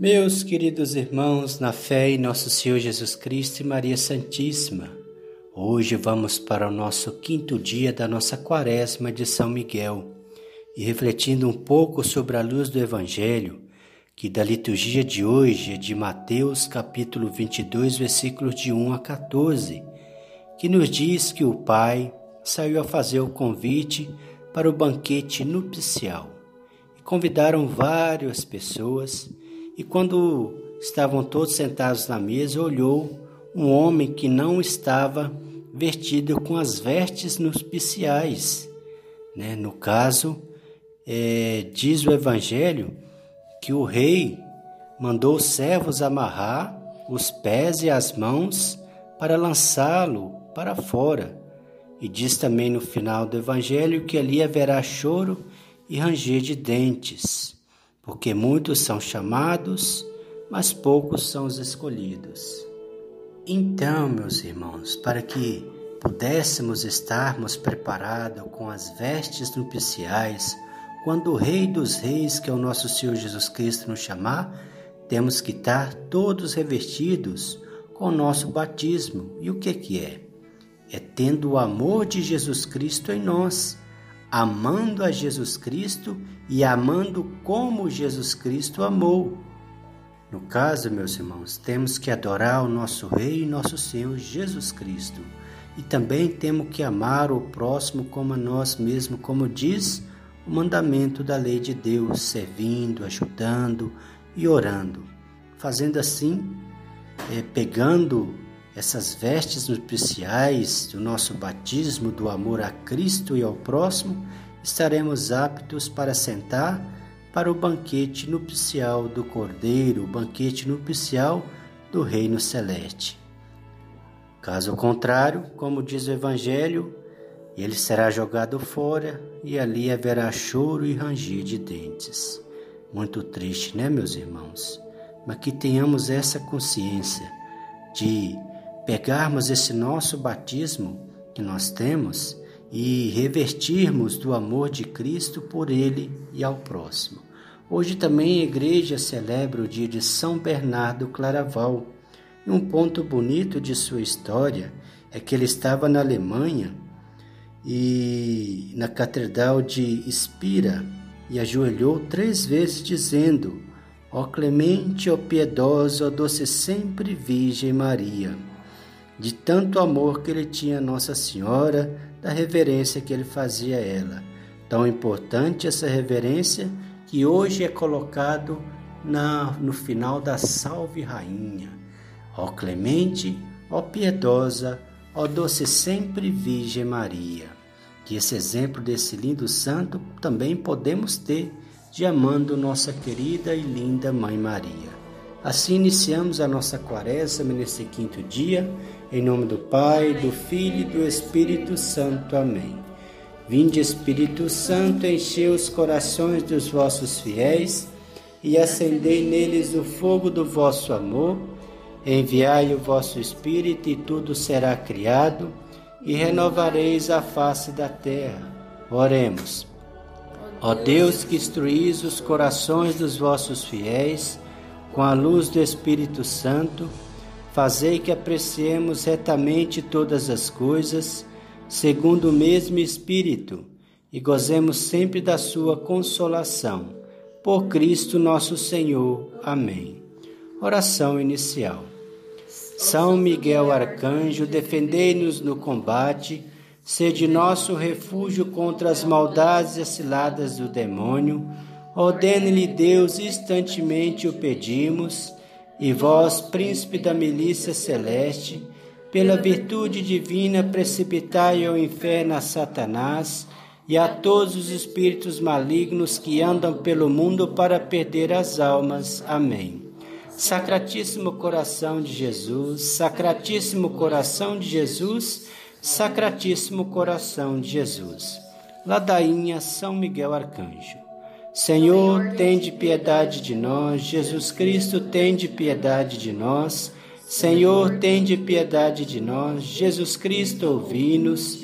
Meus queridos irmãos, na fé em nosso Senhor Jesus Cristo e Maria Santíssima, hoje vamos para o nosso quinto dia da nossa quaresma de São Miguel. E refletindo um pouco sobre a luz do Evangelho, que da liturgia de hoje é de Mateus capítulo 22, versículos de 1 a 14, que nos diz que o Pai saiu a fazer o convite para o banquete nupcial. E convidaram várias pessoas e quando estavam todos sentados na mesa, olhou um homem que não estava vestido com as vestes nupciais. Né? No caso, é, diz o Evangelho que o rei mandou os servos amarrar os pés e as mãos para lançá-lo para fora. E diz também no final do Evangelho que ali haverá choro e ranger de dentes porque muitos são chamados, mas poucos são os escolhidos. Então, meus irmãos, para que pudéssemos estarmos preparados com as vestes nupciais, quando o Rei dos Reis, que é o nosso Senhor Jesus Cristo, nos chamar, temos que estar todos revestidos com o nosso batismo. E o que, que é? É tendo o amor de Jesus Cristo em nós amando a Jesus Cristo e amando como Jesus Cristo amou. No caso, meus irmãos, temos que adorar o nosso Rei e nosso Senhor Jesus Cristo. E também temos que amar o próximo como a nós mesmos, como diz o mandamento da lei de Deus, servindo, ajudando e orando. Fazendo assim, é, pegando essas vestes nupciais do nosso batismo do amor a Cristo e ao próximo, estaremos aptos para sentar para o banquete nupcial do Cordeiro, o banquete nupcial do Reino Celeste. Caso contrário, como diz o Evangelho, ele será jogado fora e ali haverá choro e ranger de dentes. Muito triste, né, meus irmãos? Mas que tenhamos essa consciência de pegarmos esse nosso batismo que nós temos e revertirmos do amor de Cristo por ele e ao próximo. Hoje também a igreja celebra o dia de São Bernardo Claraval. E um ponto bonito de sua história é que ele estava na Alemanha e na catedral de Espira e ajoelhou três vezes dizendo: Ó clemente, ó piedosa, ó doce sempre Virgem Maria de tanto amor que ele tinha a Nossa Senhora, da reverência que ele fazia a ela. Tão importante essa reverência que hoje é colocado na, no final da Salve Rainha. Ó clemente, ó piedosa, ó doce sempre Virgem Maria. Que esse exemplo desse lindo santo também podemos ter de amando nossa querida e linda Mãe Maria. Assim iniciamos a nossa quaresma nesse quinto dia, em nome do Pai, do Filho e do Espírito Santo. Amém. Vinde, Espírito Santo, enchei os corações dos vossos fiéis e acendei neles o fogo do vosso amor. Enviai o vosso Espírito e tudo será criado e renovareis a face da terra. Oremos. Ó Deus que instruís os corações dos vossos fiéis, com a luz do Espírito Santo, fazei que apreciemos retamente todas as coisas, segundo o mesmo Espírito, e gozemos sempre da sua consolação. Por Cristo nosso Senhor. Amém. Oração inicial. São Miguel Arcanjo, defendei-nos no combate, sede nosso refúgio contra as maldades e ciladas do demônio Ordene-lhe Deus, instantemente o pedimos, e vós, príncipe da milícia celeste, pela virtude divina, precipitai ao inferno a Satanás e a todos os espíritos malignos que andam pelo mundo para perder as almas. Amém. Sacratíssimo coração de Jesus, Sacratíssimo coração de Jesus, Sacratíssimo coração de Jesus. Ladainha São Miguel Arcanjo. Senhor, tende piedade de nós. Jesus Cristo, tende piedade de nós. Senhor, tende piedade de nós. Jesus Cristo, ouvi-nos.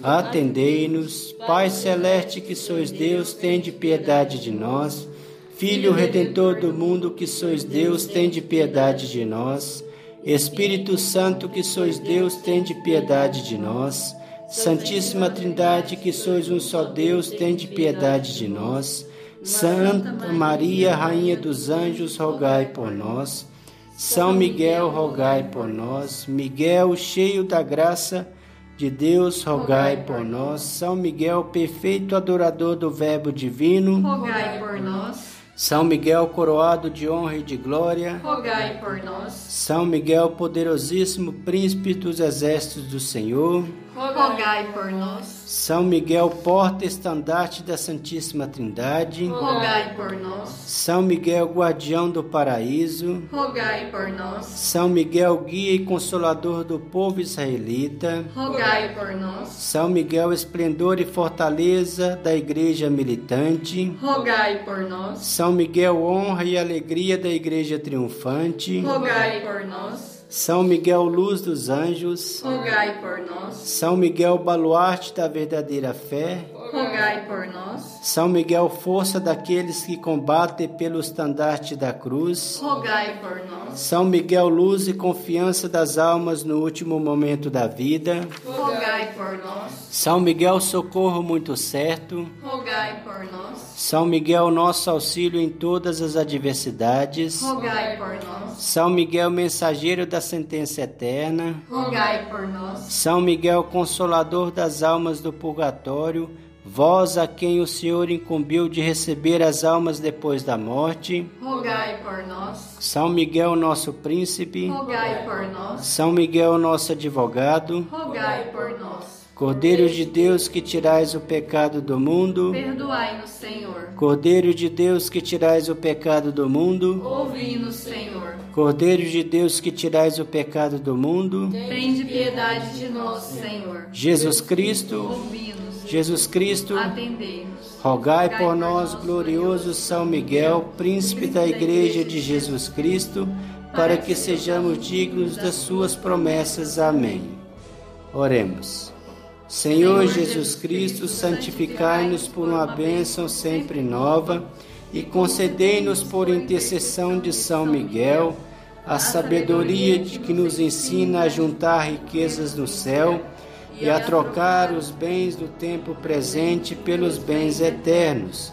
Atendei-nos. Pai celeste que sois Deus, tende piedade de nós. Filho Redentor do mundo, que sois Deus, tende piedade de nós. Espírito Santo, que sois Deus, tende piedade de nós. Santíssima Trindade, que sois um só Deus, tende piedade de nós. Santa Maria, Rainha dos Anjos, rogai por nós. São Miguel, rogai por nós. Miguel, cheio da graça de Deus, rogai por nós. São Miguel, perfeito adorador do Verbo divino, rogai por nós. São Miguel, coroado de honra e de glória, rogai por nós. São Miguel, poderosíssimo príncipe dos exércitos do Senhor, rogai por nós. São Miguel, porta estandarte da Santíssima Trindade, rogai por nós. São Miguel, guardião do paraíso, rogai por nós. São Miguel, guia e consolador do povo israelita, rogai por nós. São Miguel, esplendor e fortaleza da igreja militante, rogai por nós. São Miguel, honra e alegria da igreja triunfante, rogai por nós. São Miguel, luz dos anjos, rogai por nós. São Miguel, baluarte da verdadeira fé, rogai por nós. São Miguel, força daqueles que combatem pelo estandarte da cruz, rogai por nós. São Miguel, luz e confiança das almas no último momento da vida, rogai por nós. São Miguel, socorro muito certo, rogai por nós. São Miguel, nosso auxílio em todas as adversidades, rogai por nós. São Miguel, mensageiro da sentença eterna, rogai por nós. São Miguel, consolador das almas do purgatório, vós a quem o Senhor incumbiu de receber as almas depois da morte, rogai por nós. São Miguel, nosso príncipe, rogai por nós. São Miguel, nosso advogado, rogai por nós. Cordeiro de Deus que tirais o pecado do mundo, perdoai-nos, Senhor. Cordeiro de Deus que tirais o pecado do mundo, ouvi-nos, Senhor. Cordeiro de Deus que tirais o pecado do mundo, tende piedade de nós, Senhor. Jesus Cristo. Jesus Cristo, atendei-nos. Rogai por nós, glorioso São Miguel, príncipe da Igreja de Jesus Cristo, para que sejamos dignos das suas promessas. Amém. Oremos. Senhor Jesus Cristo, santificai-nos por uma bênção sempre nova e concedei-nos por intercessão de São Miguel a sabedoria de que nos ensina a juntar riquezas no céu e a trocar os bens do tempo presente pelos bens eternos.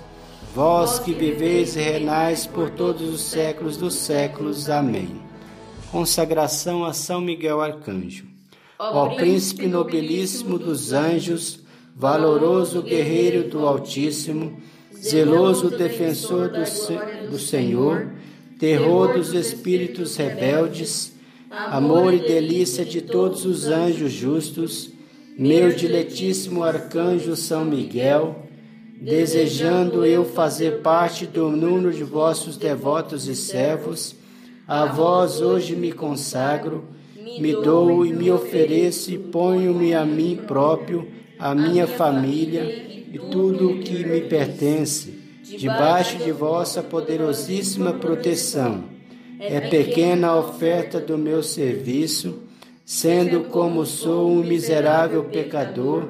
Vós que viveis e renais por todos os séculos dos séculos. Amém. Consagração a São Miguel Arcanjo. Ó príncipe nobilíssimo dos anjos, valoroso guerreiro do Altíssimo, zeloso defensor do, do Senhor, terror dos espíritos rebeldes, amor e delícia de todos os anjos justos, meu diletíssimo arcanjo São Miguel, desejando eu fazer parte do número de vossos devotos e servos, a vós hoje me consagro me dou e me ofereço e ponho-me a mim próprio, a minha família e tudo o que me pertence, debaixo de vossa poderosíssima proteção. É pequena a oferta do meu serviço, sendo como sou um miserável pecador,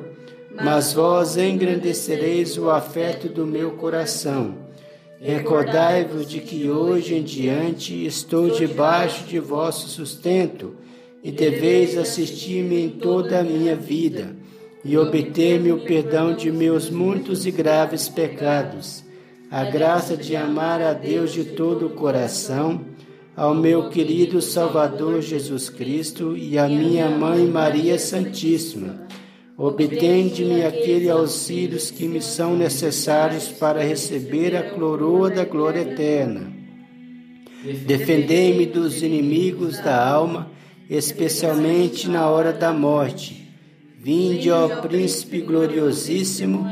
mas vós engrandecereis o afeto do meu coração. Recordai-vos de que hoje em diante estou debaixo de vosso sustento e deveis assistir-me em toda a minha vida e obter-me o perdão de meus muitos e graves pecados, a graça de amar a Deus de todo o coração, ao meu querido Salvador Jesus Cristo e à minha Mãe Maria Santíssima. Obtende-me aqueles auxílios que me são necessários para receber a coroa da glória eterna. Defendei-me dos inimigos da alma especialmente na hora da morte. Vinde, ó Príncipe gloriosíssimo,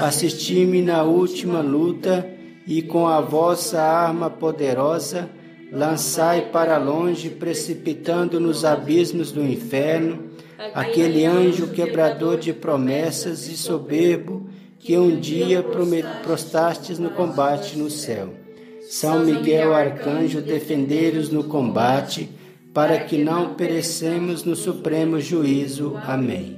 assisti-me na última luta e com a vossa arma poderosa lançai para longe, precipitando nos abismos do inferno, aquele anjo quebrador de promessas e soberbo que um dia prostastes no combate no céu. São Miguel Arcanjo, defendei-os no combate para que não perecemos no supremo juízo. Amém.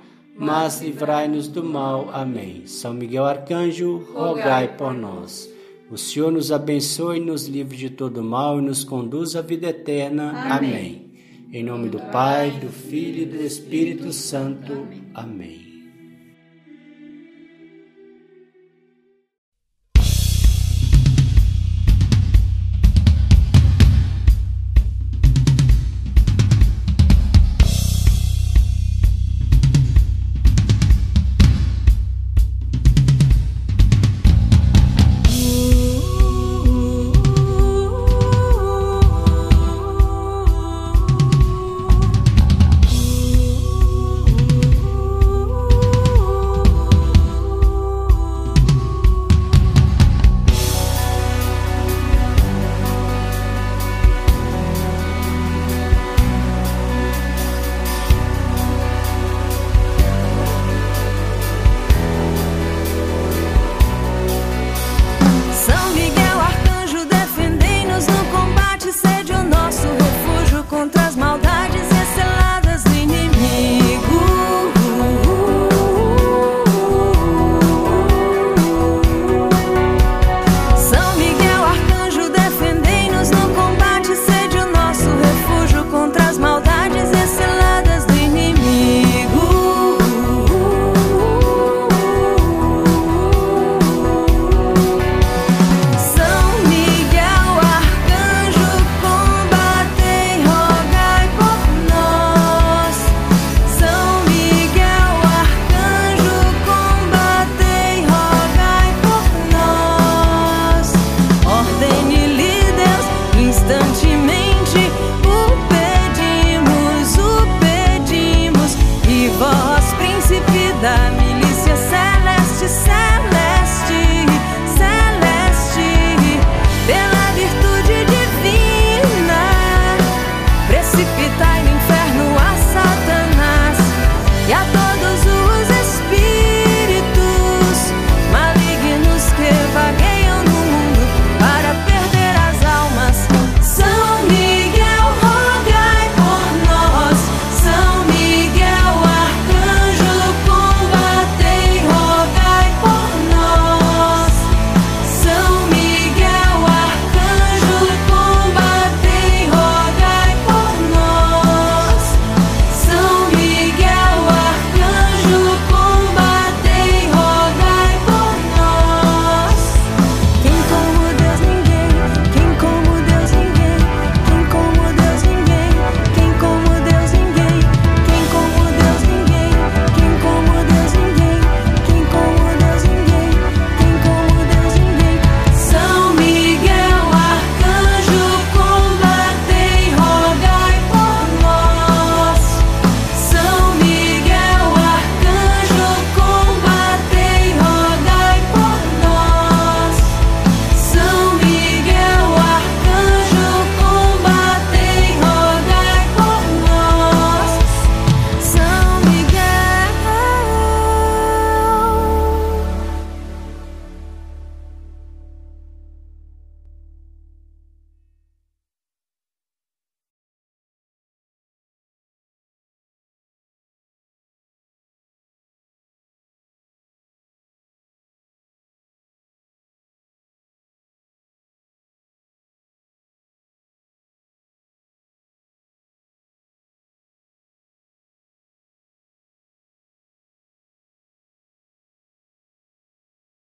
mas livrai-nos do mal. Amém. São Miguel Arcanjo, rogai por nós. O Senhor nos abençoe, nos livre de todo mal e nos conduz à vida eterna. Amém. Amém. Em nome do Pai, do Filho e do Espírito Santo. Amém.